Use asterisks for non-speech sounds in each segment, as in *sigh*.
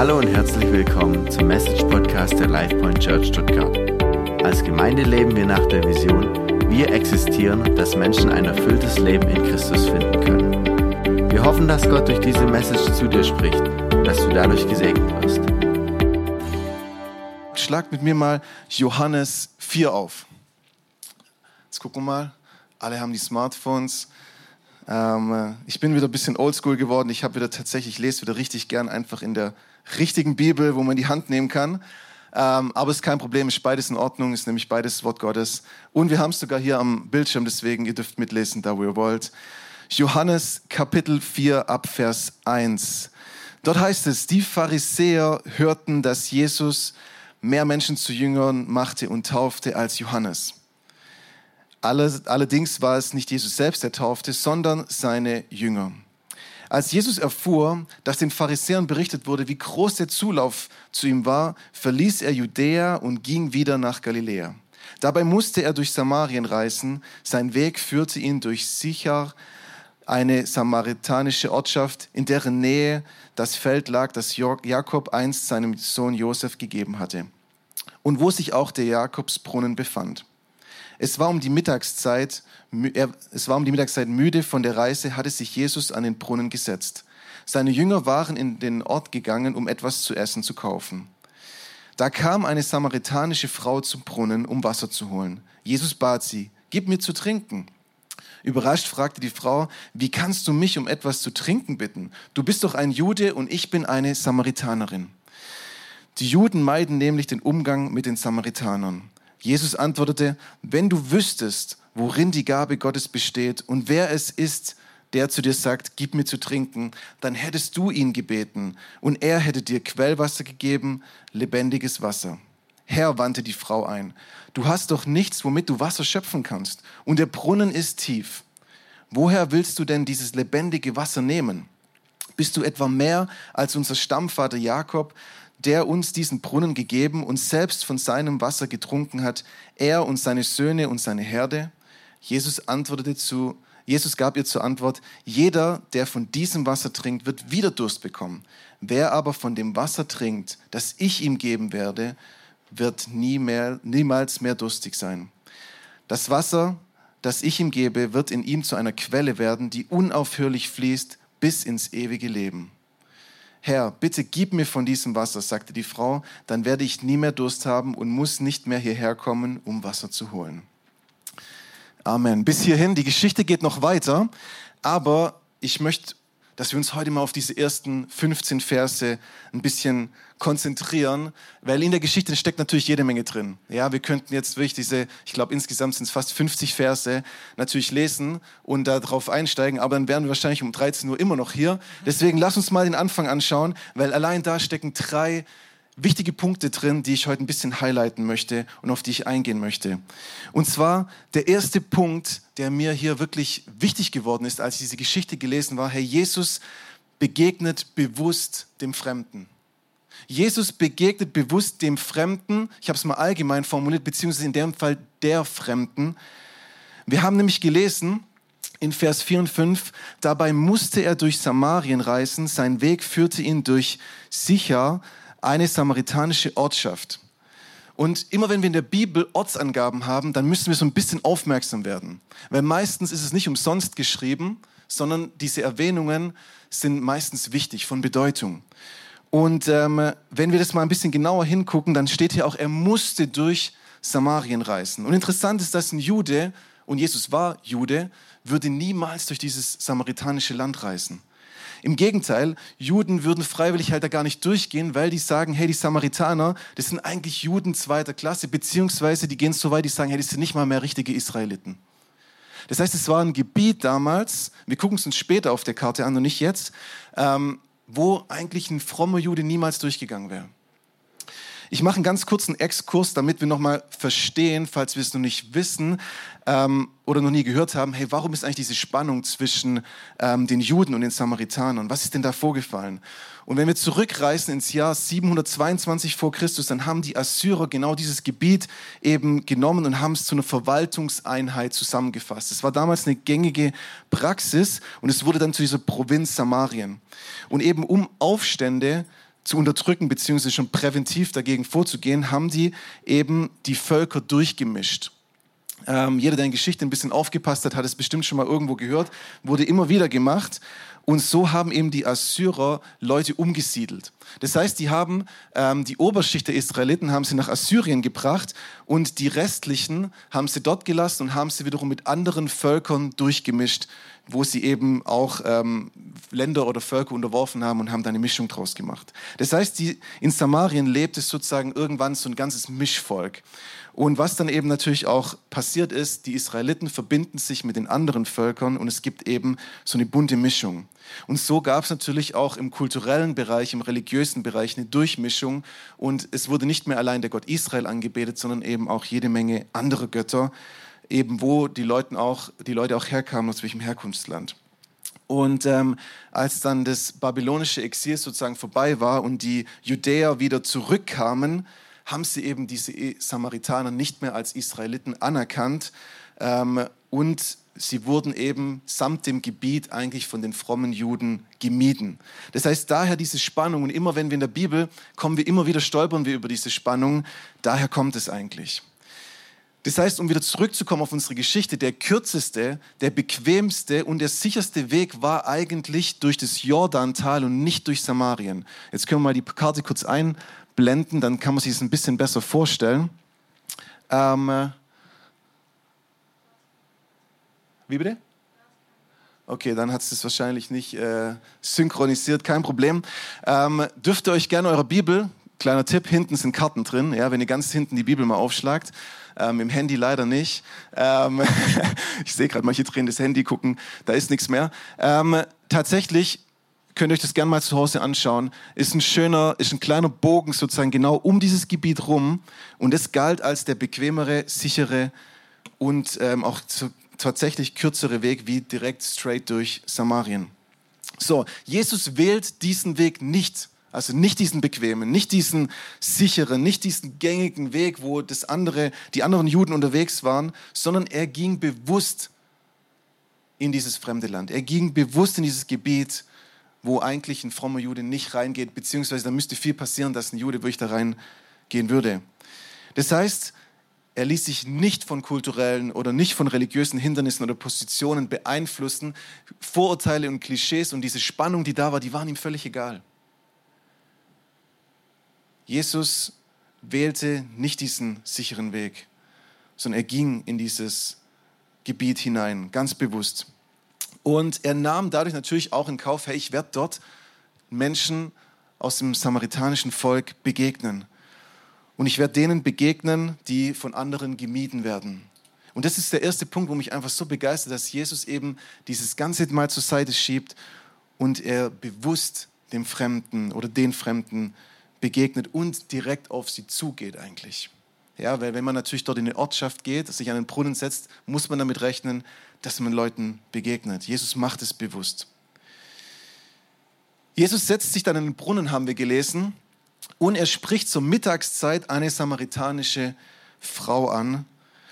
Hallo und herzlich willkommen zum Message Podcast der LifePoint Church Stuttgart. Als Gemeinde leben wir nach der Vision, wir existieren, dass Menschen ein erfülltes Leben in Christus finden können. Wir hoffen, dass Gott durch diese Message zu dir spricht und dass du dadurch gesegnet wirst. Schlag mit mir mal Johannes 4 auf. Jetzt gucken wir mal. Alle haben die Smartphones. Ähm, ich bin wieder ein bisschen oldschool geworden. Ich habe wieder tatsächlich, ich lese wieder richtig gern einfach in der richtigen Bibel, wo man die Hand nehmen kann. Ähm, aber es ist kein Problem, ist beides in Ordnung, ist nämlich beides Wort Gottes. Und wir haben es sogar hier am Bildschirm, deswegen ihr dürft mitlesen, da wo ihr wollt. Johannes Kapitel 4 ab Vers 1. Dort heißt es, die Pharisäer hörten, dass Jesus mehr Menschen zu Jüngern machte und taufte als Johannes. Allerdings war es nicht Jesus selbst, der taufte, sondern seine Jünger. Als Jesus erfuhr, dass den Pharisäern berichtet wurde, wie groß der Zulauf zu ihm war, verließ er Judäa und ging wieder nach Galiläa. Dabei musste er durch Samarien reisen. Sein Weg führte ihn durch Sichar, eine samaritanische Ortschaft, in deren Nähe das Feld lag, das Jakob einst seinem Sohn Josef gegeben hatte und wo sich auch der Jakobsbrunnen befand. Es war um die Mittagszeit, es war um die Mittagszeit müde von der Reise, hatte sich Jesus an den Brunnen gesetzt. Seine Jünger waren in den Ort gegangen, um etwas zu essen zu kaufen. Da kam eine samaritanische Frau zum Brunnen, um Wasser zu holen. Jesus bat sie, gib mir zu trinken. Überrascht fragte die Frau, wie kannst du mich um etwas zu trinken bitten? Du bist doch ein Jude und ich bin eine Samaritanerin. Die Juden meiden nämlich den Umgang mit den Samaritanern. Jesus antwortete, wenn du wüsstest, worin die Gabe Gottes besteht und wer es ist, der zu dir sagt, gib mir zu trinken, dann hättest du ihn gebeten und er hätte dir Quellwasser gegeben, lebendiges Wasser. Herr, wandte die Frau ein, du hast doch nichts, womit du Wasser schöpfen kannst und der Brunnen ist tief. Woher willst du denn dieses lebendige Wasser nehmen? Bist du etwa mehr als unser Stammvater Jakob, der uns diesen Brunnen gegeben und selbst von seinem Wasser getrunken hat, er und seine Söhne und seine Herde? Jesus antwortete zu, Jesus gab ihr zur Antwort, jeder, der von diesem Wasser trinkt, wird wieder Durst bekommen. Wer aber von dem Wasser trinkt, das ich ihm geben werde, wird nie mehr, niemals mehr durstig sein. Das Wasser, das ich ihm gebe, wird in ihm zu einer Quelle werden, die unaufhörlich fließt bis ins ewige Leben. Herr, bitte gib mir von diesem Wasser, sagte die Frau, dann werde ich nie mehr Durst haben und muss nicht mehr hierher kommen, um Wasser zu holen. Amen. Bis hierhin, die Geschichte geht noch weiter, aber ich möchte dass wir uns heute mal auf diese ersten 15 Verse ein bisschen konzentrieren, weil in der Geschichte steckt natürlich jede Menge drin. Ja, wir könnten jetzt wirklich diese, ich glaube insgesamt sind es fast 50 Verse, natürlich lesen und darauf einsteigen, aber dann wären wir wahrscheinlich um 13 Uhr immer noch hier. Deswegen lass uns mal den Anfang anschauen, weil allein da stecken drei wichtige Punkte drin, die ich heute ein bisschen highlighten möchte und auf die ich eingehen möchte. Und zwar der erste Punkt, der mir hier wirklich wichtig geworden ist, als ich diese Geschichte gelesen war. Herr Jesus begegnet bewusst dem Fremden. Jesus begegnet bewusst dem Fremden, ich habe es mal allgemein formuliert, beziehungsweise in dem Fall der Fremden. Wir haben nämlich gelesen, in Vers 4 und 5, dabei musste er durch Samarien reisen, sein Weg führte ihn durch Sicher, eine samaritanische Ortschaft. Und immer wenn wir in der Bibel Ortsangaben haben, dann müssen wir so ein bisschen aufmerksam werden. Weil meistens ist es nicht umsonst geschrieben, sondern diese Erwähnungen sind meistens wichtig, von Bedeutung. Und ähm, wenn wir das mal ein bisschen genauer hingucken, dann steht hier auch, er musste durch Samarien reisen. Und interessant ist, dass ein Jude, und Jesus war Jude, würde niemals durch dieses samaritanische Land reisen. Im Gegenteil, Juden würden freiwillig halt da gar nicht durchgehen, weil die sagen, hey, die Samaritaner, das sind eigentlich Juden zweiter Klasse, beziehungsweise die gehen so weit, die sagen, hey, die sind nicht mal mehr richtige Israeliten. Das heißt, es war ein Gebiet damals, wir gucken es uns später auf der Karte an und nicht jetzt, ähm, wo eigentlich ein frommer Jude niemals durchgegangen wäre. Ich mache einen ganz kurzen Exkurs, damit wir nochmal verstehen, falls wir es noch nicht wissen ähm, oder noch nie gehört haben, hey, warum ist eigentlich diese Spannung zwischen ähm, den Juden und den Samaritanern? Was ist denn da vorgefallen? Und wenn wir zurückreisen ins Jahr 722 vor Christus, dann haben die Assyrer genau dieses Gebiet eben genommen und haben es zu einer Verwaltungseinheit zusammengefasst. Es war damals eine gängige Praxis und es wurde dann zu dieser Provinz Samarien. Und eben um Aufstände zu unterdrücken, beziehungsweise schon präventiv dagegen vorzugehen, haben die eben die Völker durchgemischt. Ähm, jeder, der in Geschichte ein bisschen aufgepasst hat, hat es bestimmt schon mal irgendwo gehört, wurde immer wieder gemacht. Und so haben eben die Assyrer Leute umgesiedelt. Das heißt, die haben ähm, die Oberschicht der Israeliten haben sie nach Assyrien gebracht und die restlichen haben sie dort gelassen und haben sie wiederum mit anderen Völkern durchgemischt, wo sie eben auch ähm, Länder oder Völker unterworfen haben und haben da eine Mischung draus gemacht. Das heißt, die, in Samarien lebt es sozusagen irgendwann so ein ganzes Mischvolk. Und was dann eben natürlich auch passiert ist, die Israeliten verbinden sich mit den anderen Völkern und es gibt eben so eine bunte Mischung. Und so gab es natürlich auch im kulturellen Bereich, im religiösen Bereich eine Durchmischung und es wurde nicht mehr allein der Gott Israel angebetet, sondern eben auch jede Menge andere Götter, eben wo die, Leute auch, die Leute auch herkamen, aus welchem Herkunftsland. Und ähm, als dann das babylonische Exil sozusagen vorbei war und die Judäer wieder zurückkamen, haben sie eben diese Samaritaner nicht mehr als Israeliten anerkannt ähm, und sie wurden eben samt dem Gebiet eigentlich von den frommen Juden gemieden. Das heißt, daher diese Spannung und immer wenn wir in der Bibel kommen, wir immer wieder stolpern wir über diese Spannung, daher kommt es eigentlich. Das heißt, um wieder zurückzukommen auf unsere Geschichte, der kürzeste, der bequemste und der sicherste Weg war eigentlich durch das Jordantal und nicht durch Samarien. Jetzt können wir mal die Karte kurz ein blenden, dann kann man sich es ein bisschen besser vorstellen. Ähm, wie bitte? Okay, dann hat es das wahrscheinlich nicht äh, synchronisiert, kein Problem. Ähm, dürft ihr euch gerne eure Bibel, kleiner Tipp, hinten sind Karten drin, ja, wenn ihr ganz hinten die Bibel mal aufschlagt. Ähm, Im Handy leider nicht. Ähm, *laughs* ich sehe gerade manche drehen das Handy, gucken, da ist nichts mehr. Ähm, tatsächlich könnt ihr euch das gerne mal zu Hause anschauen, ist ein schöner, ist ein kleiner Bogen sozusagen genau um dieses Gebiet rum und es galt als der bequemere, sichere und ähm, auch zu, tatsächlich kürzere Weg wie direkt straight durch Samarien. So, Jesus wählt diesen Weg nicht, also nicht diesen bequemen, nicht diesen sicheren, nicht diesen gängigen Weg, wo das andere, die anderen Juden unterwegs waren, sondern er ging bewusst in dieses fremde Land. Er ging bewusst in dieses Gebiet, wo eigentlich ein frommer Jude nicht reingeht, beziehungsweise da müsste viel passieren, dass ein Jude wirklich da reingehen würde. Das heißt, er ließ sich nicht von kulturellen oder nicht von religiösen Hindernissen oder Positionen beeinflussen. Vorurteile und Klischees und diese Spannung, die da war, die waren ihm völlig egal. Jesus wählte nicht diesen sicheren Weg, sondern er ging in dieses Gebiet hinein, ganz bewusst. Und er nahm dadurch natürlich auch in Kauf, hey, ich werde dort Menschen aus dem samaritanischen Volk begegnen. Und ich werde denen begegnen, die von anderen gemieden werden. Und das ist der erste Punkt, wo mich einfach so begeistert, dass Jesus eben dieses Ganze mal zur Seite schiebt und er bewusst dem Fremden oder den Fremden begegnet und direkt auf sie zugeht eigentlich. Ja, weil wenn man natürlich dort in eine Ortschaft geht, sich an den Brunnen setzt, muss man damit rechnen, dass man Leuten begegnet. Jesus macht es bewusst. Jesus setzt sich dann in den Brunnen, haben wir gelesen, und er spricht zur Mittagszeit eine samaritanische Frau an.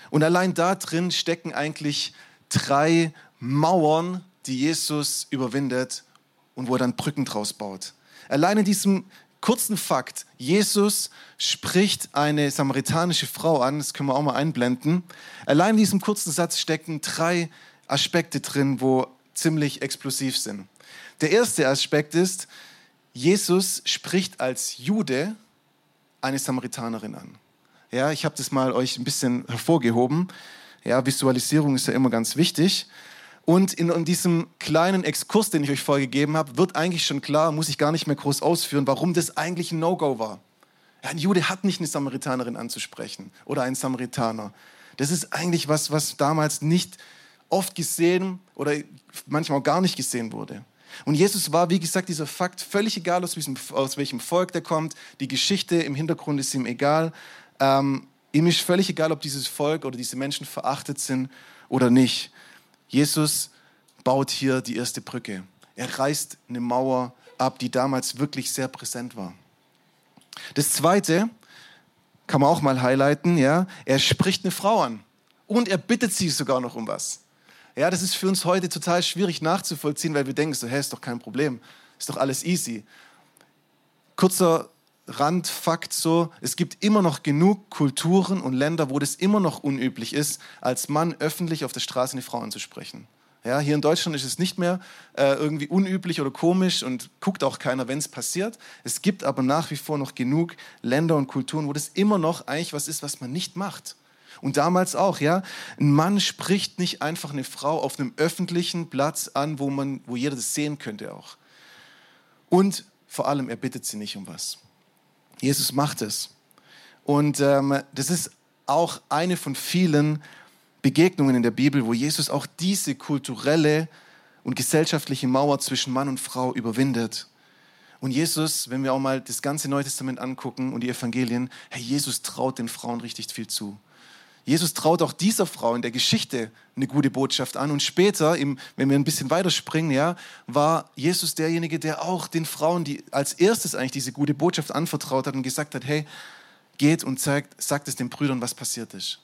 Und allein da drin stecken eigentlich drei Mauern, die Jesus überwindet und wo er dann Brücken draus baut. Allein in diesem kurzen Fakt, Jesus spricht eine samaritanische Frau an, das können wir auch mal einblenden. Allein in diesem kurzen Satz stecken drei Aspekte drin, wo ziemlich explosiv sind. Der erste Aspekt ist, Jesus spricht als Jude eine Samaritanerin an. Ja, ich habe das mal euch ein bisschen hervorgehoben. Ja, Visualisierung ist ja immer ganz wichtig. Und in, in, diesem kleinen Exkurs, den ich euch vorgegeben habe, wird eigentlich schon klar, muss ich gar nicht mehr groß ausführen, warum das eigentlich ein No-Go war. Ein Jude hat nicht eine Samaritanerin anzusprechen oder einen Samaritaner. Das ist eigentlich was, was damals nicht oft gesehen oder manchmal auch gar nicht gesehen wurde. Und Jesus war, wie gesagt, dieser Fakt völlig egal, aus, welchem, aus welchem Volk der kommt. Die Geschichte im Hintergrund ist ihm egal. Ähm, ihm ist völlig egal, ob dieses Volk oder diese Menschen verachtet sind oder nicht. Jesus baut hier die erste Brücke. Er reißt eine Mauer ab, die damals wirklich sehr präsent war. Das zweite kann man auch mal highlighten, ja. Er spricht eine Frau an und er bittet sie sogar noch um was. Ja, das ist für uns heute total schwierig nachzuvollziehen, weil wir denken so, hey, ist doch kein Problem, ist doch alles easy. kurzer Randfakt so, es gibt immer noch genug Kulturen und Länder, wo das immer noch unüblich ist, als Mann öffentlich auf der Straße eine Frau anzusprechen. Ja, hier in Deutschland ist es nicht mehr äh, irgendwie unüblich oder komisch und guckt auch keiner, wenn es passiert. Es gibt aber nach wie vor noch genug Länder und Kulturen, wo das immer noch eigentlich was ist, was man nicht macht. Und damals auch, ja, ein Mann spricht nicht einfach eine Frau auf einem öffentlichen Platz an, wo man, wo jeder das sehen könnte auch. Und vor allem, er bittet sie nicht um was. Jesus macht es. Und ähm, das ist auch eine von vielen Begegnungen in der Bibel, wo Jesus auch diese kulturelle und gesellschaftliche Mauer zwischen Mann und Frau überwindet. Und Jesus, wenn wir auch mal das ganze Neue Testament angucken und die Evangelien, Herr Jesus traut den Frauen richtig viel zu. Jesus traut auch dieser Frau in der Geschichte eine gute Botschaft an. Und später, wenn wir ein bisschen weiterspringen, ja, war Jesus derjenige, der auch den Frauen, die als erstes eigentlich diese gute Botschaft anvertraut hat und gesagt hat, hey, geht und zeigt, sagt es den Brüdern, was passiert ist.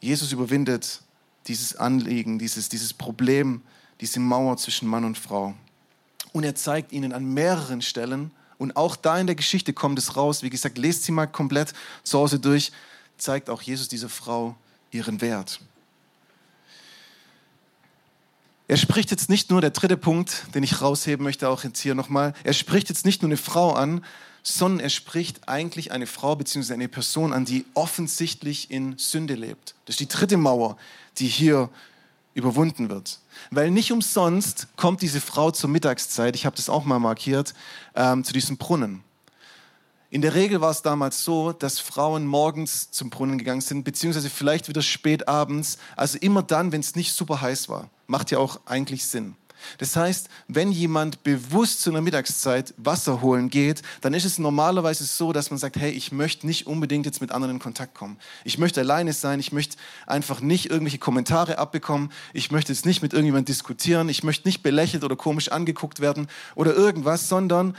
Jesus überwindet dieses Anliegen, dieses, dieses Problem, diese Mauer zwischen Mann und Frau. Und er zeigt ihnen an mehreren Stellen, und auch da in der Geschichte kommt es raus, wie gesagt, lest sie mal komplett zu Hause durch, zeigt auch Jesus dieser Frau ihren Wert. Er spricht jetzt nicht nur, der dritte Punkt, den ich rausheben möchte, auch jetzt hier nochmal, er spricht jetzt nicht nur eine Frau an, sondern er spricht eigentlich eine Frau bzw. eine Person an, die offensichtlich in Sünde lebt. Das ist die dritte Mauer, die hier überwunden wird. Weil nicht umsonst kommt diese Frau zur Mittagszeit, ich habe das auch mal markiert, ähm, zu diesem Brunnen. In der Regel war es damals so, dass Frauen morgens zum Brunnen gegangen sind, beziehungsweise vielleicht wieder spät abends, also immer dann, wenn es nicht super heiß war. Macht ja auch eigentlich Sinn. Das heißt, wenn jemand bewusst zu einer Mittagszeit Wasser holen geht, dann ist es normalerweise so, dass man sagt, hey, ich möchte nicht unbedingt jetzt mit anderen in Kontakt kommen. Ich möchte alleine sein, ich möchte einfach nicht irgendwelche Kommentare abbekommen, ich möchte jetzt nicht mit irgendjemandem diskutieren, ich möchte nicht belächelt oder komisch angeguckt werden oder irgendwas, sondern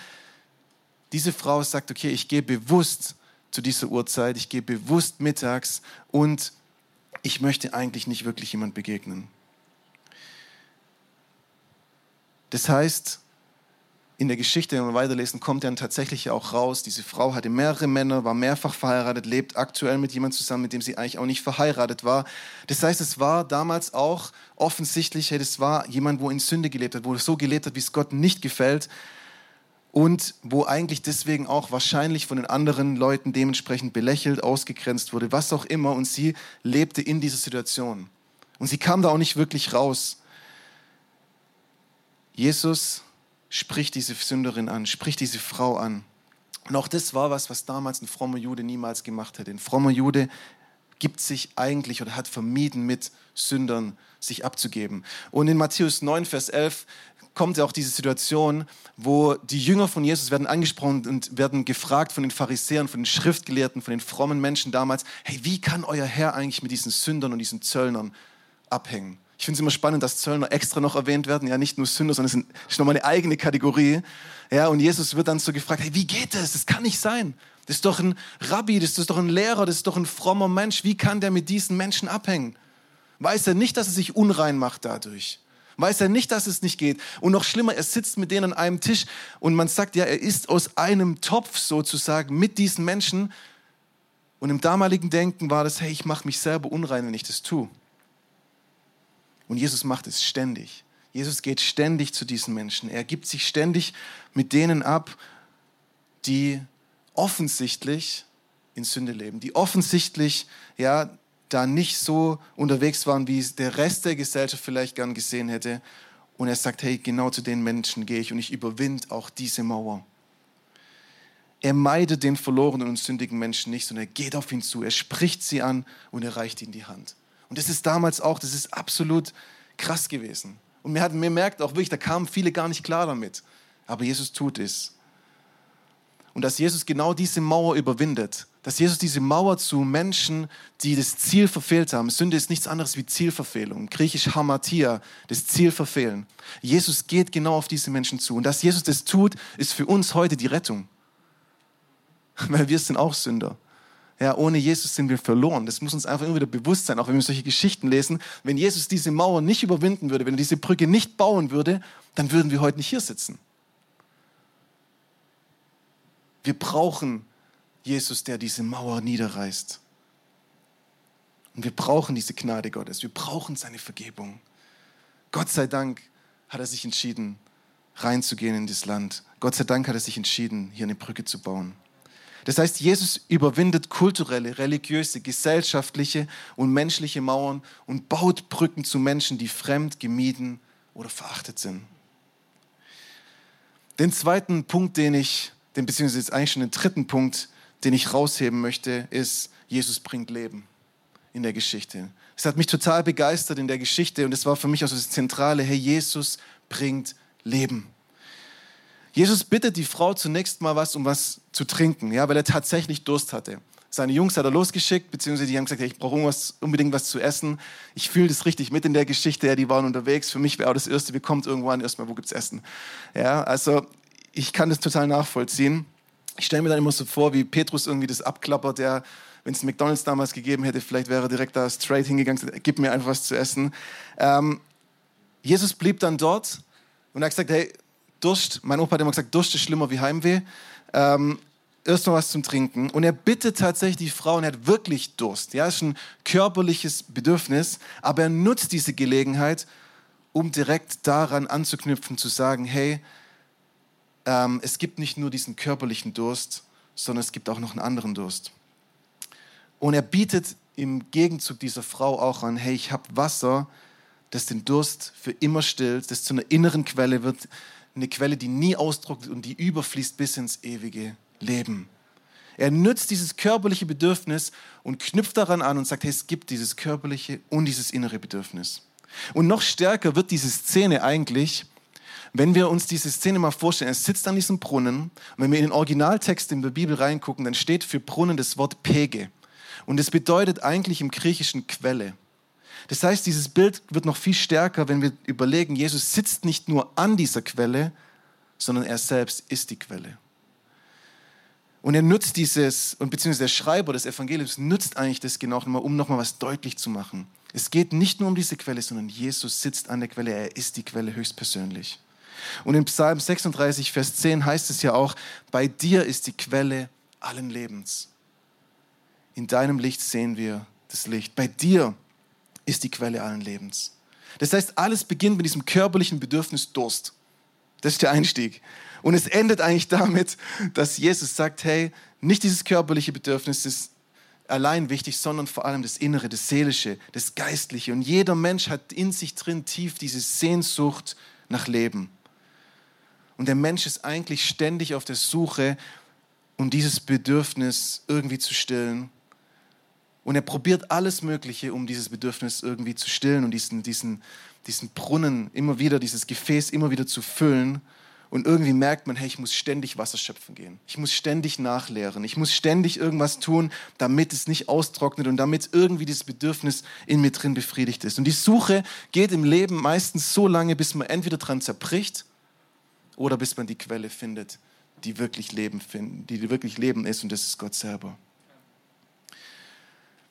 diese Frau sagt, okay, ich gehe bewusst zu dieser Uhrzeit, ich gehe bewusst mittags und ich möchte eigentlich nicht wirklich jemand begegnen. Das heißt, in der Geschichte, wenn wir weiterlesen, kommt dann tatsächlich auch raus, diese Frau hatte mehrere Männer, war mehrfach verheiratet, lebt aktuell mit jemandem zusammen, mit dem sie eigentlich auch nicht verheiratet war. Das heißt, es war damals auch offensichtlich, hey, das war jemand, wo in Sünde gelebt hat, wo so gelebt hat, wie es Gott nicht gefällt und wo eigentlich deswegen auch wahrscheinlich von den anderen Leuten dementsprechend belächelt, ausgegrenzt wurde, was auch immer. Und sie lebte in dieser Situation. Und sie kam da auch nicht wirklich raus. Jesus spricht diese Sünderin an, spricht diese Frau an. Und auch das war was, was damals ein frommer Jude niemals gemacht hätte. Ein frommer Jude gibt sich eigentlich oder hat vermieden, mit Sündern sich abzugeben. Und in Matthäus 9, Vers 11 kommt ja auch diese Situation, wo die Jünger von Jesus werden angesprochen und werden gefragt von den Pharisäern, von den Schriftgelehrten, von den frommen Menschen damals, hey, wie kann euer Herr eigentlich mit diesen Sündern und diesen Zöllnern abhängen? Ich finde es immer spannend, dass Zöllner extra noch erwähnt werden. Ja, nicht nur Sünder, sondern es ist nochmal eine eigene Kategorie. Ja, und Jesus wird dann so gefragt, hey, wie geht das? Das kann nicht sein. Das ist doch ein Rabbi, das ist doch ein Lehrer, das ist doch ein frommer Mensch. Wie kann der mit diesen Menschen abhängen? Weiß er nicht, dass er sich unrein macht dadurch? Weiß er nicht, dass es nicht geht? Und noch schlimmer, er sitzt mit denen an einem Tisch und man sagt, ja, er ist aus einem Topf sozusagen mit diesen Menschen. Und im damaligen Denken war das, hey, ich mache mich selber unrein, wenn ich das tue. Und Jesus macht es ständig. Jesus geht ständig zu diesen Menschen. Er gibt sich ständig mit denen ab, die offensichtlich in Sünde leben, die offensichtlich ja da nicht so unterwegs waren, wie es der Rest der Gesellschaft vielleicht gern gesehen hätte. Und er sagt, hey, genau zu den Menschen gehe ich und ich überwinde auch diese Mauer. Er meidet den verlorenen und sündigen Menschen nicht, sondern er geht auf ihn zu, er spricht sie an und er reicht ihnen die Hand. Und das ist damals auch, das ist absolut krass gewesen. Und mir, hat, mir merkt auch wirklich, da kamen viele gar nicht klar damit. Aber Jesus tut es. Und dass Jesus genau diese Mauer überwindet, dass Jesus diese Mauer zu Menschen, die das Ziel verfehlt haben. Sünde ist nichts anderes wie Zielverfehlung. Griechisch Hamatia, das Ziel verfehlen. Jesus geht genau auf diese Menschen zu. Und dass Jesus das tut, ist für uns heute die Rettung. *laughs* Weil wir sind auch Sünder. Ja, ohne Jesus sind wir verloren. Das muss uns einfach immer wieder bewusst sein, auch wenn wir solche Geschichten lesen. Wenn Jesus diese Mauer nicht überwinden würde, wenn er diese Brücke nicht bauen würde, dann würden wir heute nicht hier sitzen. Wir brauchen Jesus, der diese Mauer niederreißt. Und wir brauchen diese Gnade Gottes. Wir brauchen seine Vergebung. Gott sei Dank hat er sich entschieden, reinzugehen in das Land. Gott sei Dank hat er sich entschieden, hier eine Brücke zu bauen. Das heißt, Jesus überwindet kulturelle, religiöse, gesellschaftliche und menschliche Mauern und baut Brücken zu Menschen, die fremd, gemieden oder verachtet sind. Den zweiten Punkt, den ich, den, beziehungsweise jetzt eigentlich schon den dritten Punkt, den ich rausheben möchte, ist, Jesus bringt Leben in der Geschichte. Es hat mich total begeistert in der Geschichte und es war für mich auch so das Zentrale, hey, Jesus bringt Leben. Jesus bittet die Frau zunächst mal was, um was zu trinken, ja, weil er tatsächlich Durst hatte. Seine Jungs hat er losgeschickt, beziehungsweise die haben gesagt, ja, ich brauche unbedingt was zu essen. Ich fühle das richtig mit in der Geschichte, ja, die waren unterwegs. Für mich wäre auch das Erste, wie kommt irgendwann erstmal, wo gibt es Essen? Ja, also ich kann das total nachvollziehen. Ich stelle mir dann immer so vor, wie Petrus irgendwie das abklappert, der, wenn es McDonalds damals gegeben hätte, vielleicht wäre er direkt da straight hingegangen, gib mir einfach was zu essen. Ähm, Jesus blieb dann dort und hat gesagt, hey, Durst, mein Opa hat immer gesagt, Durst ist schlimmer wie Heimweh. Ähm, erst noch was zum Trinken. Und er bittet tatsächlich die Frau, und er hat wirklich Durst. Ja, ist ein körperliches Bedürfnis, aber er nutzt diese Gelegenheit, um direkt daran anzuknüpfen, zu sagen, hey, ähm, es gibt nicht nur diesen körperlichen Durst, sondern es gibt auch noch einen anderen Durst. Und er bietet im Gegenzug dieser Frau auch an, hey, ich habe Wasser, das den Durst für immer stillt, das zu einer inneren Quelle wird, eine Quelle, die nie austrocknet und die überfließt bis ins ewige Leben. Er nützt dieses körperliche Bedürfnis und knüpft daran an und sagt, hey, es gibt dieses körperliche und dieses innere Bedürfnis. Und noch stärker wird diese Szene eigentlich, wenn wir uns diese Szene mal vorstellen. Er sitzt an diesem Brunnen und wenn wir in den Originaltext in der Bibel reingucken, dann steht für Brunnen das Wort Pege. Und es bedeutet eigentlich im Griechischen Quelle. Das heißt, dieses Bild wird noch viel stärker, wenn wir überlegen, Jesus sitzt nicht nur an dieser Quelle, sondern er selbst ist die Quelle. Und er nutzt dieses, und beziehungsweise der Schreiber des Evangeliums nutzt eigentlich das genau nochmal, um nochmal was deutlich zu machen. Es geht nicht nur um diese Quelle, sondern Jesus sitzt an der Quelle, er ist die Quelle höchstpersönlich. Und in Psalm 36, Vers 10 heißt es ja auch, bei dir ist die Quelle allen Lebens. In deinem Licht sehen wir das Licht. Bei dir ist die Quelle allen Lebens. Das heißt, alles beginnt mit diesem körperlichen Bedürfnis Durst. Das ist der Einstieg. Und es endet eigentlich damit, dass Jesus sagt, hey, nicht dieses körperliche Bedürfnis ist allein wichtig, sondern vor allem das Innere, das Seelische, das Geistliche. Und jeder Mensch hat in sich drin tief diese Sehnsucht nach Leben. Und der Mensch ist eigentlich ständig auf der Suche, um dieses Bedürfnis irgendwie zu stillen. Und er probiert alles Mögliche, um dieses Bedürfnis irgendwie zu stillen und diesen, diesen, diesen Brunnen immer wieder, dieses Gefäß immer wieder zu füllen. Und irgendwie merkt man, hey, ich muss ständig Wasser schöpfen gehen. Ich muss ständig nachleeren. Ich muss ständig irgendwas tun, damit es nicht austrocknet und damit irgendwie dieses Bedürfnis in mir drin befriedigt ist. Und die Suche geht im Leben meistens so lange, bis man entweder dran zerbricht oder bis man die Quelle findet, die wirklich Leben finden, die wirklich Leben ist und das ist Gott selber.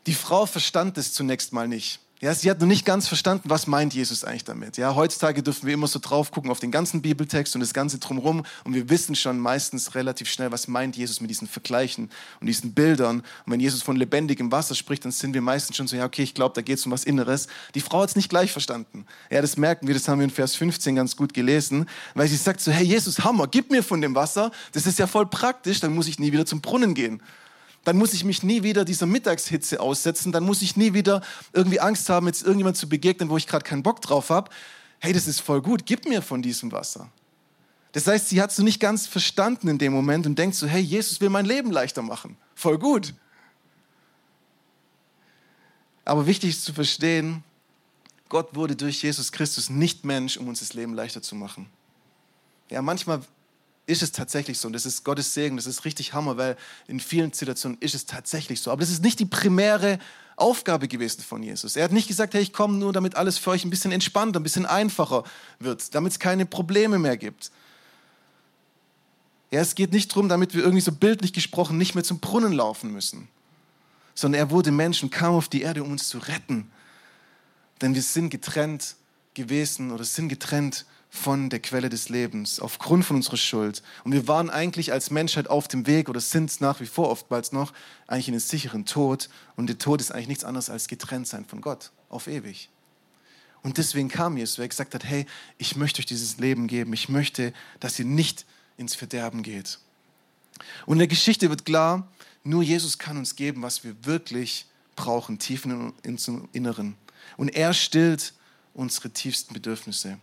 Die Frau verstand es zunächst mal nicht. Ja, sie hat noch nicht ganz verstanden, was meint Jesus eigentlich damit. Ja, heutzutage dürfen wir immer so drauf gucken auf den ganzen Bibeltext und das Ganze drumherum und wir wissen schon meistens relativ schnell, was meint Jesus mit diesen Vergleichen und diesen Bildern. Und wenn Jesus von lebendigem Wasser spricht, dann sind wir meistens schon so, ja, okay, ich glaube, da geht es um was Inneres. Die Frau hat es nicht gleich verstanden. Ja, das merken wir, das haben wir in Vers 15 ganz gut gelesen, weil sie sagt so, hey Jesus, Hammer, gib mir von dem Wasser, das ist ja voll praktisch, dann muss ich nie wieder zum Brunnen gehen dann muss ich mich nie wieder dieser Mittagshitze aussetzen, dann muss ich nie wieder irgendwie Angst haben, jetzt irgendjemand zu begegnen, wo ich gerade keinen Bock drauf habe. Hey, das ist voll gut, gib mir von diesem Wasser. Das heißt, sie hat so nicht ganz verstanden in dem Moment und denkt so, hey, Jesus will mein Leben leichter machen. Voll gut. Aber wichtig ist zu verstehen, Gott wurde durch Jesus Christus nicht Mensch, um uns das Leben leichter zu machen. Ja, manchmal ist es tatsächlich so. Und das ist Gottes Segen, das ist richtig Hammer, weil in vielen Situationen ist es tatsächlich so. Aber das ist nicht die primäre Aufgabe gewesen von Jesus. Er hat nicht gesagt, hey, ich komme nur, damit alles für euch ein bisschen entspannter, ein bisschen einfacher wird, damit es keine Probleme mehr gibt. Ja, es geht nicht darum, damit wir irgendwie so bildlich gesprochen nicht mehr zum Brunnen laufen müssen, sondern er wurde Mensch und kam auf die Erde, um uns zu retten. Denn wir sind getrennt gewesen oder sind getrennt von der Quelle des Lebens, aufgrund von unserer Schuld. Und wir waren eigentlich als Menschheit auf dem Weg oder sind es nach wie vor oftmals noch, eigentlich in den sicheren Tod. Und der Tod ist eigentlich nichts anderes als getrennt sein von Gott, auf ewig. Und deswegen kam Jesus, weil er gesagt hat, hey, ich möchte euch dieses Leben geben. Ich möchte, dass ihr nicht ins Verderben geht. Und in der Geschichte wird klar, nur Jesus kann uns geben, was wir wirklich brauchen, tief in unserem Inneren. Und er stillt unsere tiefsten Bedürfnisse.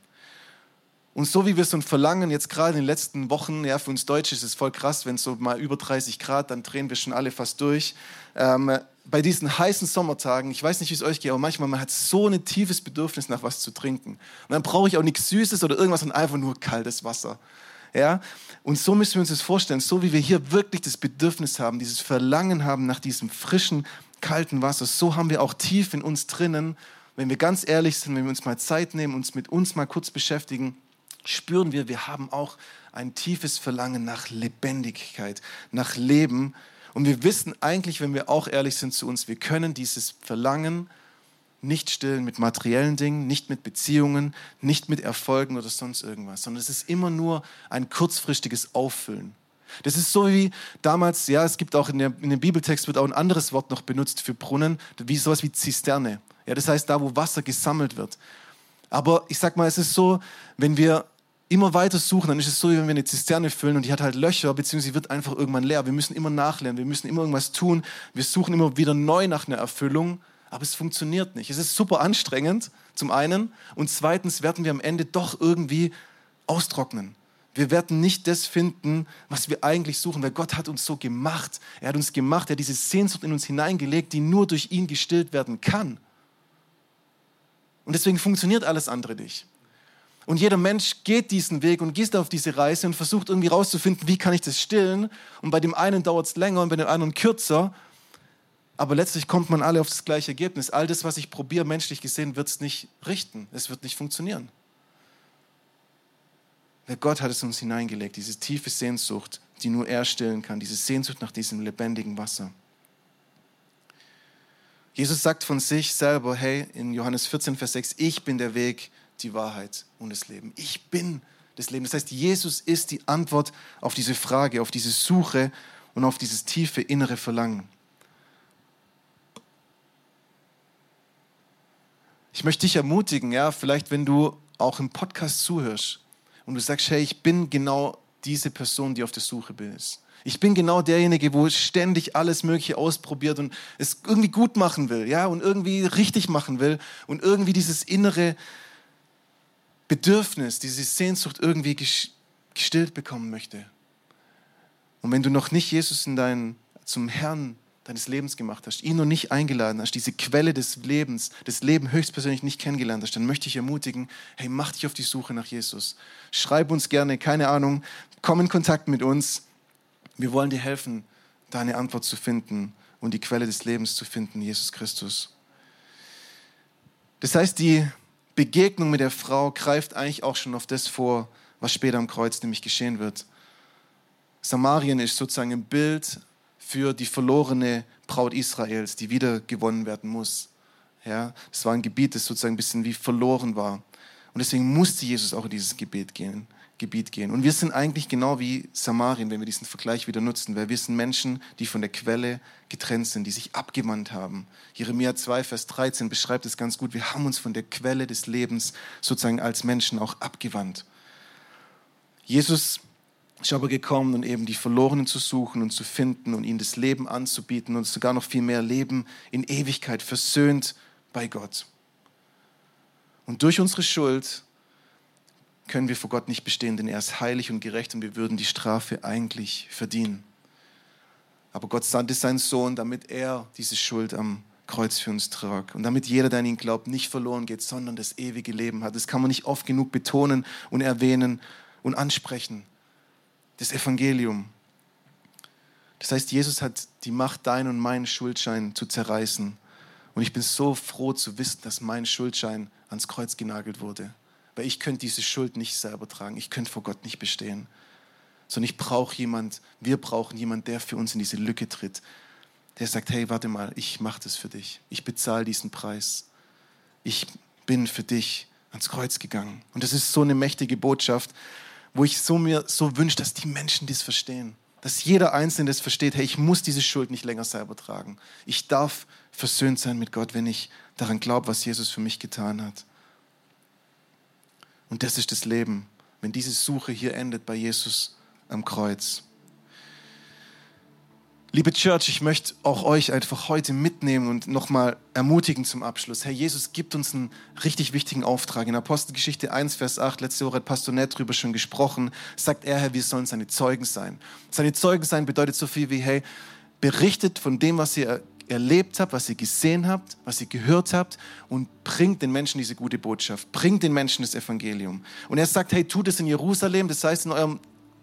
Und so wie wir so ein Verlangen jetzt gerade in den letzten Wochen, ja, für uns Deutsche ist es voll krass, wenn es so mal über 30 Grad, dann drehen wir schon alle fast durch. Ähm, bei diesen heißen Sommertagen, ich weiß nicht, wie es euch geht, aber manchmal man hat so ein tiefes Bedürfnis nach was zu trinken. Und dann brauche ich auch nichts Süßes oder irgendwas, sondern einfach nur kaltes Wasser. Ja? Und so müssen wir uns das vorstellen, so wie wir hier wirklich das Bedürfnis haben, dieses Verlangen haben nach diesem frischen, kalten Wasser, so haben wir auch tief in uns drinnen, wenn wir ganz ehrlich sind, wenn wir uns mal Zeit nehmen, uns mit uns mal kurz beschäftigen, spüren wir, wir haben auch ein tiefes Verlangen nach Lebendigkeit, nach Leben. Und wir wissen eigentlich, wenn wir auch ehrlich sind zu uns, wir können dieses Verlangen nicht stillen mit materiellen Dingen, nicht mit Beziehungen, nicht mit Erfolgen oder sonst irgendwas, sondern es ist immer nur ein kurzfristiges Auffüllen. Das ist so wie damals, ja, es gibt auch in, der, in dem Bibeltext wird auch ein anderes Wort noch benutzt für Brunnen, wie sowas wie Zisterne. Ja, das heißt da, wo Wasser gesammelt wird. Aber ich sag mal, es ist so, wenn wir immer weiter suchen, dann ist es so, wie wenn wir eine Zisterne füllen und die hat halt Löcher, beziehungsweise wird einfach irgendwann leer. Wir müssen immer nachlernen, wir müssen immer irgendwas tun. Wir suchen immer wieder neu nach einer Erfüllung, aber es funktioniert nicht. Es ist super anstrengend, zum einen, und zweitens werden wir am Ende doch irgendwie austrocknen. Wir werden nicht das finden, was wir eigentlich suchen, weil Gott hat uns so gemacht. Er hat uns gemacht, er hat diese Sehnsucht in uns hineingelegt, die nur durch ihn gestillt werden kann. Und deswegen funktioniert alles andere nicht. Und jeder Mensch geht diesen Weg und geht auf diese Reise und versucht irgendwie rauszufinden, wie kann ich das stillen. Und bei dem einen dauert es länger und bei dem anderen kürzer. Aber letztlich kommt man alle auf das gleiche Ergebnis. All das, was ich probiere, menschlich gesehen, wird es nicht richten. Es wird nicht funktionieren. Weil Gott hat es uns hineingelegt, diese tiefe Sehnsucht, die nur er stillen kann, diese Sehnsucht nach diesem lebendigen Wasser. Jesus sagt von sich selber, hey, in Johannes 14, Vers 6, ich bin der Weg, die Wahrheit und das Leben. Ich bin das Leben. Das heißt, Jesus ist die Antwort auf diese Frage, auf diese Suche und auf dieses tiefe innere Verlangen. Ich möchte dich ermutigen, ja, vielleicht wenn du auch im Podcast zuhörst und du sagst, hey, ich bin genau diese Person, die auf der Suche ist. Ich bin genau derjenige, wo ständig alles Mögliche ausprobiert und es irgendwie gut machen will, ja, und irgendwie richtig machen will und irgendwie dieses innere Bedürfnis, diese Sehnsucht irgendwie gestillt bekommen möchte. Und wenn du noch nicht Jesus in dein, zum Herrn deines Lebens gemacht hast, ihn noch nicht eingeladen hast, diese Quelle des Lebens, das Leben höchstpersönlich nicht kennengelernt hast, dann möchte ich ermutigen, hey, mach dich auf die Suche nach Jesus. Schreib uns gerne, keine Ahnung, komm in Kontakt mit uns. Wir wollen dir helfen, deine Antwort zu finden und die Quelle des Lebens zu finden, Jesus Christus. Das heißt, die Begegnung mit der Frau greift eigentlich auch schon auf das vor, was später am Kreuz nämlich geschehen wird. Samarien ist sozusagen ein Bild für die verlorene Braut Israels, die wieder gewonnen werden muss. Ja, es war ein Gebiet, das sozusagen ein bisschen wie verloren war. Und deswegen musste Jesus auch in dieses Gebiet gehen. Gebiet gehen. Und wir sind eigentlich genau wie Samarien, wenn wir diesen Vergleich wieder nutzen, weil wir sind Menschen, die von der Quelle getrennt sind, die sich abgewandt haben. Jeremia 2, Vers 13 beschreibt es ganz gut. Wir haben uns von der Quelle des Lebens sozusagen als Menschen auch abgewandt. Jesus ist aber gekommen, um eben die Verlorenen zu suchen und zu finden und ihnen das Leben anzubieten und sogar noch viel mehr Leben in Ewigkeit, versöhnt bei Gott. Und durch unsere Schuld können wir vor Gott nicht bestehen, denn er ist heilig und gerecht und wir würden die Strafe eigentlich verdienen. Aber Gott sandte seinen Sohn, damit er diese Schuld am Kreuz für uns trug und damit jeder, der an ihn glaubt, nicht verloren geht, sondern das ewige Leben hat. Das kann man nicht oft genug betonen und erwähnen und ansprechen. Das Evangelium. Das heißt, Jesus hat die Macht, deinen und meinen Schuldschein zu zerreißen. Und ich bin so froh zu wissen, dass mein Schuldschein ans Kreuz genagelt wurde weil ich könnte diese Schuld nicht selber tragen. Ich könnte vor Gott nicht bestehen. Sondern ich brauche jemand, wir brauchen jemand, der für uns in diese Lücke tritt. Der sagt, hey, warte mal, ich mache das für dich. Ich bezahle diesen Preis. Ich bin für dich ans Kreuz gegangen. Und das ist so eine mächtige Botschaft, wo ich so mir so wünsche, dass die Menschen das verstehen. Dass jeder Einzelne das versteht, hey, ich muss diese Schuld nicht länger selber tragen. Ich darf versöhnt sein mit Gott, wenn ich daran glaube, was Jesus für mich getan hat. Und das ist das Leben, wenn diese Suche hier endet bei Jesus am Kreuz. Liebe Church, ich möchte auch euch einfach heute mitnehmen und nochmal ermutigen zum Abschluss. Herr Jesus gibt uns einen richtig wichtigen Auftrag. In Apostelgeschichte 1, Vers 8, letzte Woche hat Pastor Nett darüber schon gesprochen, sagt er, Herr, wir sollen seine Zeugen sein. Seine Zeugen sein bedeutet so viel wie, hey, berichtet von dem, was ihr erlebt habt, was ihr gesehen habt, was ihr gehört habt und bringt den Menschen diese gute Botschaft, bringt den Menschen das Evangelium. Und er sagt, hey, tut es in Jerusalem, das heißt in eurem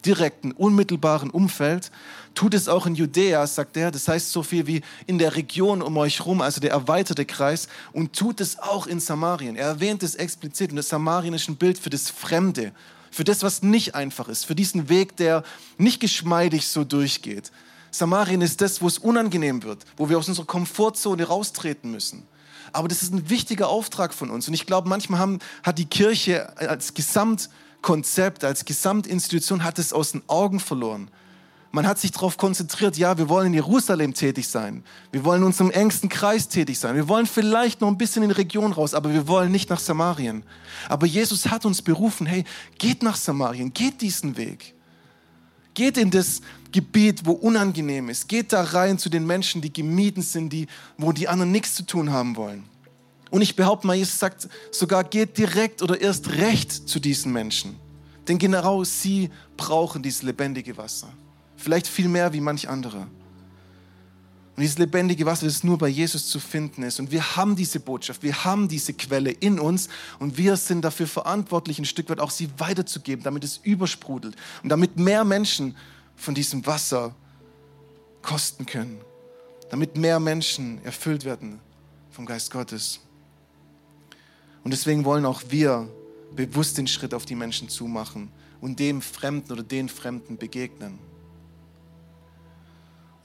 direkten, unmittelbaren Umfeld. Tut es auch in Judäa, sagt er. Das heißt so viel wie in der Region um euch rum, also der erweiterte Kreis. Und tut es auch in Samarien. Er erwähnt es explizit. Und das Samarien ist ein Bild für das Fremde, für das, was nicht einfach ist, für diesen Weg, der nicht geschmeidig so durchgeht. Samarien ist das, wo es unangenehm wird, wo wir aus unserer Komfortzone raustreten müssen. Aber das ist ein wichtiger Auftrag von uns. Und ich glaube, manchmal haben, hat die Kirche als Gesamt Konzept, als Gesamtinstitution hat es aus den Augen verloren. Man hat sich darauf konzentriert, ja, wir wollen in Jerusalem tätig sein. Wir wollen in unserem engsten Kreis tätig sein. Wir wollen vielleicht noch ein bisschen in die Region raus, aber wir wollen nicht nach Samarien. Aber Jesus hat uns berufen, hey, geht nach Samarien, geht diesen Weg. Geht in das Gebiet, wo unangenehm ist. Geht da rein zu den Menschen, die gemieden sind, die, wo die anderen nichts zu tun haben wollen. Und ich behaupte mal, Jesus sagt sogar, geht direkt oder erst recht zu diesen Menschen. Denn genau sie brauchen dieses lebendige Wasser. Vielleicht viel mehr wie manch andere. Und dieses lebendige Wasser, das nur bei Jesus zu finden ist. Und wir haben diese Botschaft, wir haben diese Quelle in uns und wir sind dafür verantwortlich, ein Stück weit auch sie weiterzugeben, damit es übersprudelt und damit mehr Menschen von diesem Wasser kosten können. Damit mehr Menschen erfüllt werden vom Geist Gottes. Und deswegen wollen auch wir bewusst den Schritt auf die Menschen zumachen und dem Fremden oder den Fremden begegnen.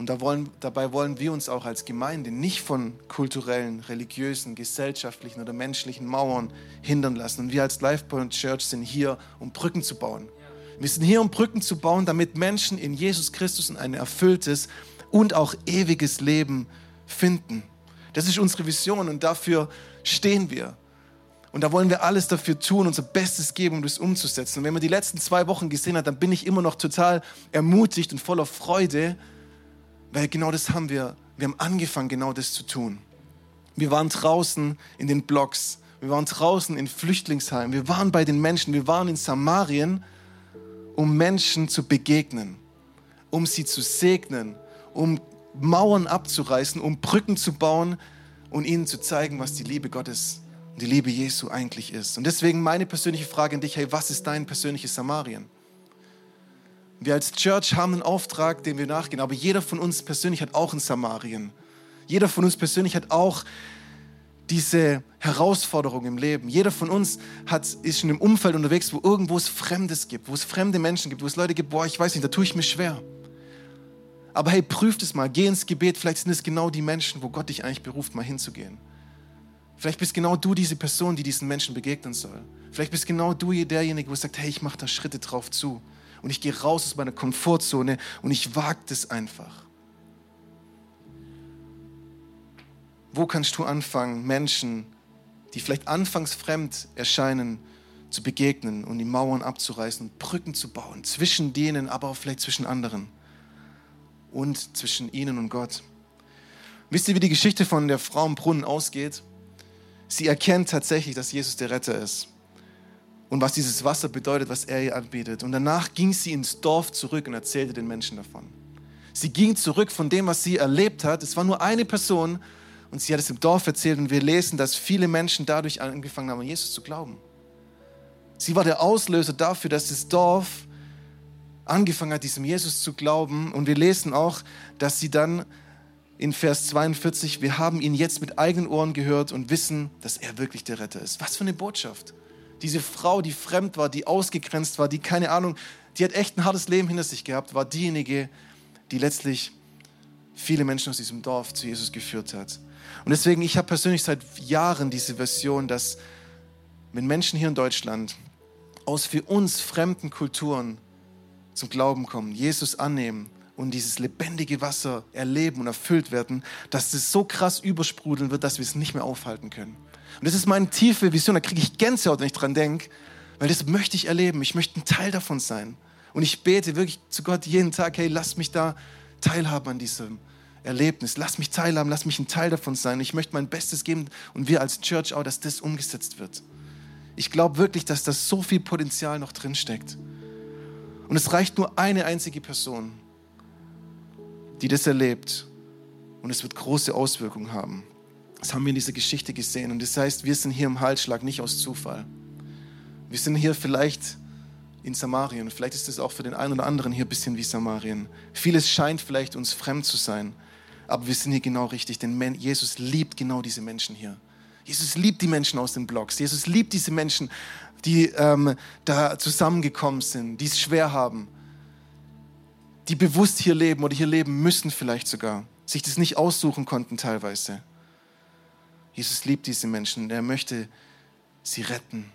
Und da wollen, dabei wollen wir uns auch als Gemeinde nicht von kulturellen, religiösen, gesellschaftlichen oder menschlichen Mauern hindern lassen. Und wir als Lifepoint Church sind hier, um Brücken zu bauen. Wir sind hier, um Brücken zu bauen, damit Menschen in Jesus Christus ein erfülltes und auch ewiges Leben finden. Das ist unsere Vision und dafür stehen wir. Und da wollen wir alles dafür tun, unser Bestes geben, um das umzusetzen. Und wenn man die letzten zwei Wochen gesehen hat, dann bin ich immer noch total ermutigt und voller Freude, weil genau das haben wir. Wir haben angefangen, genau das zu tun. Wir waren draußen in den Blocks, wir waren draußen in Flüchtlingsheimen, wir waren bei den Menschen, wir waren in Samarien, um Menschen zu begegnen, um sie zu segnen, um Mauern abzureißen, um Brücken zu bauen und ihnen zu zeigen, was die Liebe Gottes ist die Liebe Jesu eigentlich ist. Und deswegen meine persönliche Frage an dich, hey, was ist dein persönliches Samarien? Wir als Church haben einen Auftrag, dem wir nachgehen, aber jeder von uns persönlich hat auch ein Samarien. Jeder von uns persönlich hat auch diese Herausforderung im Leben. Jeder von uns hat, ist in einem Umfeld unterwegs, wo irgendwo es Fremdes gibt, wo es fremde Menschen gibt, wo es Leute gibt, boah, ich weiß nicht, da tue ich mir schwer. Aber hey, prüft es mal, geh ins Gebet, vielleicht sind es genau die Menschen, wo Gott dich eigentlich beruft, mal hinzugehen. Vielleicht bist genau du diese Person, die diesen Menschen begegnen soll. Vielleicht bist genau du derjenige, wo sagt, hey, ich mache da Schritte drauf zu. Und ich gehe raus aus meiner Komfortzone und ich wage das einfach. Wo kannst du anfangen, Menschen, die vielleicht anfangs fremd erscheinen, zu begegnen und die Mauern abzureißen und Brücken zu bauen, zwischen denen, aber auch vielleicht zwischen anderen und zwischen ihnen und Gott. Wisst ihr, wie die Geschichte von der Frau im Brunnen ausgeht? Sie erkennt tatsächlich, dass Jesus der Retter ist und was dieses Wasser bedeutet, was er ihr anbietet. Und danach ging sie ins Dorf zurück und erzählte den Menschen davon. Sie ging zurück von dem, was sie erlebt hat. Es war nur eine Person und sie hat es im Dorf erzählt und wir lesen, dass viele Menschen dadurch angefangen haben, an Jesus zu glauben. Sie war der Auslöser dafür, dass das Dorf angefangen hat, diesem Jesus zu glauben. Und wir lesen auch, dass sie dann in Vers 42, wir haben ihn jetzt mit eigenen Ohren gehört und wissen, dass er wirklich der Retter ist. Was für eine Botschaft. Diese Frau, die fremd war, die ausgegrenzt war, die keine Ahnung, die hat echt ein hartes Leben hinter sich gehabt, war diejenige, die letztlich viele Menschen aus diesem Dorf zu Jesus geführt hat. Und deswegen, ich habe persönlich seit Jahren diese Version, dass wenn Menschen hier in Deutschland aus für uns fremden Kulturen zum Glauben kommen, Jesus annehmen und dieses lebendige Wasser erleben und erfüllt werden, dass es so krass übersprudeln wird, dass wir es nicht mehr aufhalten können. Und das ist meine tiefe Vision, da kriege ich Gänsehaut, wenn ich dran denke, weil das möchte ich erleben. Ich möchte ein Teil davon sein. Und ich bete wirklich zu Gott jeden Tag, hey, lass mich da teilhaben an diesem Erlebnis. Lass mich teilhaben, lass mich ein Teil davon sein. Ich möchte mein Bestes geben und wir als Church auch, dass das umgesetzt wird. Ich glaube wirklich, dass da so viel Potenzial noch drin steckt. Und es reicht nur eine einzige Person, die das erlebt. Und es wird große Auswirkungen haben. Das haben wir in dieser Geschichte gesehen. Und das heißt, wir sind hier im Halsschlag nicht aus Zufall. Wir sind hier vielleicht in Samarien. Vielleicht ist es auch für den einen oder anderen hier ein bisschen wie Samarien. Vieles scheint vielleicht uns fremd zu sein, aber wir sind hier genau richtig, denn Jesus liebt genau diese Menschen hier. Jesus liebt die Menschen aus den Blogs. Jesus liebt diese Menschen, die ähm, da zusammengekommen sind, die es schwer haben, die bewusst hier leben oder hier leben müssen vielleicht sogar, sich das nicht aussuchen konnten teilweise. Jesus liebt diese Menschen, er möchte sie retten.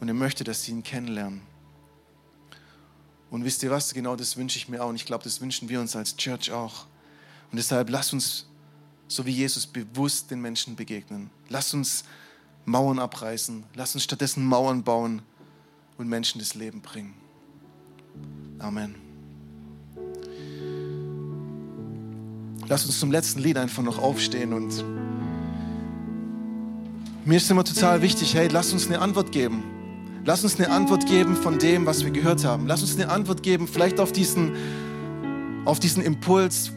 Und er möchte, dass sie ihn kennenlernen. Und wisst ihr was? Genau das wünsche ich mir auch. Und ich glaube, das wünschen wir uns als Church auch. Und deshalb lasst uns, so wie Jesus, bewusst den Menschen begegnen. Lasst uns Mauern abreißen. Lasst uns stattdessen Mauern bauen und Menschen das Leben bringen. Amen. Lasst uns zum letzten Lied einfach noch aufstehen und mir ist immer total wichtig, hey, lasst uns eine Antwort geben. Lass uns eine Antwort geben von dem, was wir gehört haben. Lass uns eine Antwort geben, vielleicht auf diesen, auf diesen Impuls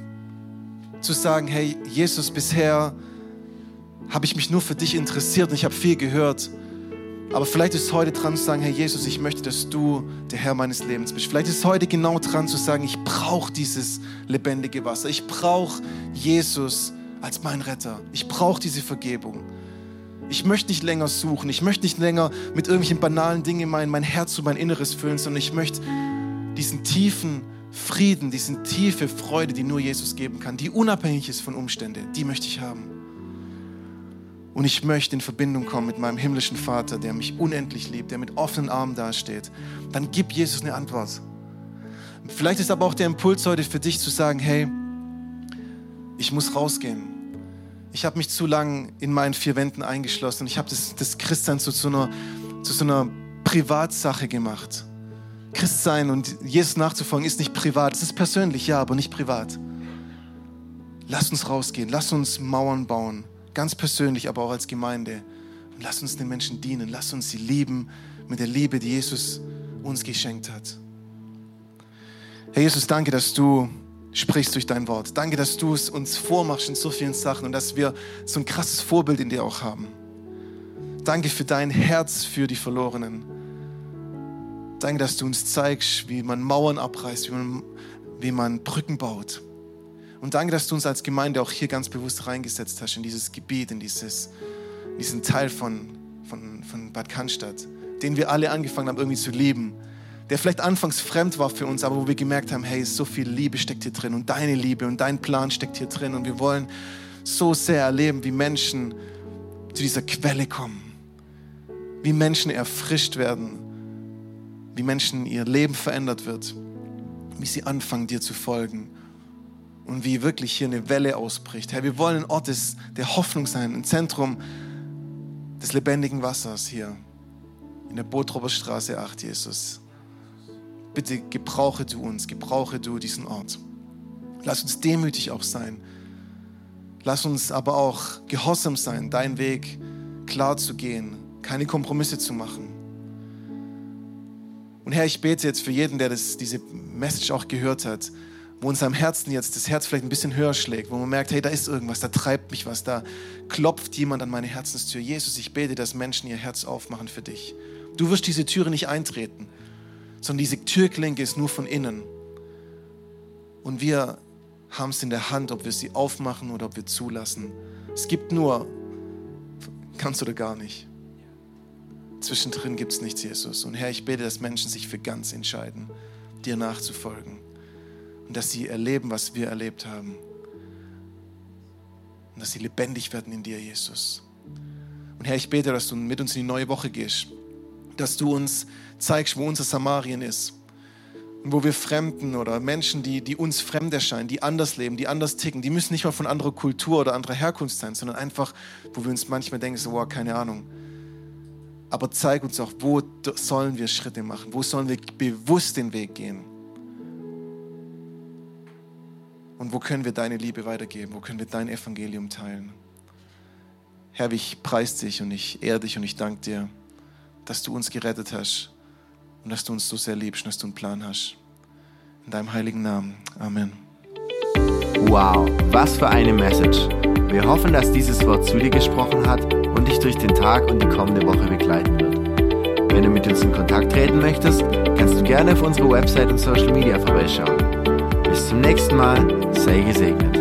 zu sagen, hey Jesus, bisher habe ich mich nur für dich interessiert und ich habe viel gehört. Aber vielleicht ist heute dran zu sagen, hey Jesus, ich möchte, dass du der Herr meines Lebens bist. Vielleicht ist heute genau dran zu sagen, ich brauche dieses lebendige Wasser. Ich brauche Jesus als mein Retter. Ich brauche diese Vergebung. Ich möchte nicht länger suchen. Ich möchte nicht länger mit irgendwelchen banalen Dingen mein, mein Herz und mein Inneres füllen, sondern ich möchte diesen tiefen Frieden, diese tiefe Freude, die nur Jesus geben kann, die unabhängig ist von Umständen, die möchte ich haben. Und ich möchte in Verbindung kommen mit meinem himmlischen Vater, der mich unendlich liebt, der mit offenen Armen dasteht. Dann gib Jesus eine Antwort. Vielleicht ist aber auch der Impuls heute für dich zu sagen, hey, ich muss rausgehen. Ich habe mich zu lang in meinen vier Wänden eingeschlossen und ich habe das, das Christsein zu, zu, einer, zu so einer Privatsache gemacht. Christsein und Jesus nachzufolgen ist nicht privat, es ist persönlich, ja, aber nicht privat. Lass uns rausgehen, lass uns Mauern bauen ganz persönlich, aber auch als Gemeinde. Und lass uns den Menschen dienen, lass uns sie lieben mit der Liebe, die Jesus uns geschenkt hat. Herr Jesus, danke, dass du sprichst durch dein Wort. Danke, dass du es uns vormachst in so vielen Sachen und dass wir so ein krasses Vorbild in dir auch haben. Danke für dein Herz für die Verlorenen. Danke, dass du uns zeigst, wie man Mauern abreißt, wie man, wie man Brücken baut. Und danke, dass du uns als Gemeinde auch hier ganz bewusst reingesetzt hast in dieses Gebiet, in dieses, diesen Teil von, von, von Bad Cannstatt, den wir alle angefangen haben irgendwie zu lieben. Der vielleicht anfangs fremd war für uns, aber wo wir gemerkt haben, hey, so viel Liebe steckt hier drin und deine Liebe und dein Plan steckt hier drin und wir wollen so sehr erleben, wie Menschen zu dieser Quelle kommen, wie Menschen erfrischt werden, wie Menschen ihr Leben verändert wird, wie sie anfangen, dir zu folgen und wie wirklich hier eine Welle ausbricht. Herr, wir wollen ein Ort des, der Hoffnung sein, ein Zentrum des lebendigen Wassers hier in der Botrober Straße 8, Jesus. Bitte gebrauche du uns, gebrauche du diesen Ort. Lass uns demütig auch sein. Lass uns aber auch gehorsam sein, deinen Weg klar zu gehen, keine Kompromisse zu machen. Und Herr, ich bete jetzt für jeden, der das, diese Message auch gehört hat, wo unserem Herzen jetzt das Herz vielleicht ein bisschen höher schlägt, wo man merkt, hey, da ist irgendwas, da treibt mich was, da klopft jemand an meine Herzenstür. Jesus, ich bete, dass Menschen ihr Herz aufmachen für dich. Du wirst diese Türe nicht eintreten, sondern diese Türklinke ist nur von innen. Und wir haben es in der Hand, ob wir sie aufmachen oder ob wir zulassen. Es gibt nur, kannst oder gar nicht. Zwischendrin gibt es nichts, Jesus. Und Herr, ich bete, dass Menschen sich für ganz entscheiden, dir nachzufolgen und dass sie erleben, was wir erlebt haben. Und dass sie lebendig werden in dir, Jesus. Und Herr, ich bete, dass du mit uns in die neue Woche gehst, dass du uns zeigst, wo unser Samarien ist. Und wo wir Fremden oder Menschen, die, die uns fremd erscheinen, die anders leben, die anders ticken, die müssen nicht mal von anderer Kultur oder anderer Herkunft sein, sondern einfach, wo wir uns manchmal denken, so, wow, keine Ahnung. Aber zeig uns auch, wo sollen wir Schritte machen, wo sollen wir bewusst den Weg gehen. Und wo können wir deine Liebe weitergeben, wo können wir dein Evangelium teilen. Herr, ich preise dich und ich ehre dich und ich danke dir, dass du uns gerettet hast und dass du uns so sehr liebst und dass du einen Plan hast. In deinem heiligen Namen. Amen. Wow, was für eine Message. Wir hoffen, dass dieses Wort zu dir gesprochen hat und dich durch den Tag und die kommende Woche begleiten wird. Wenn du mit uns in Kontakt treten möchtest, kannst du gerne auf unsere Website und Social Media vorbeischauen. Bis zum nächsten Mal, sei gesegnet.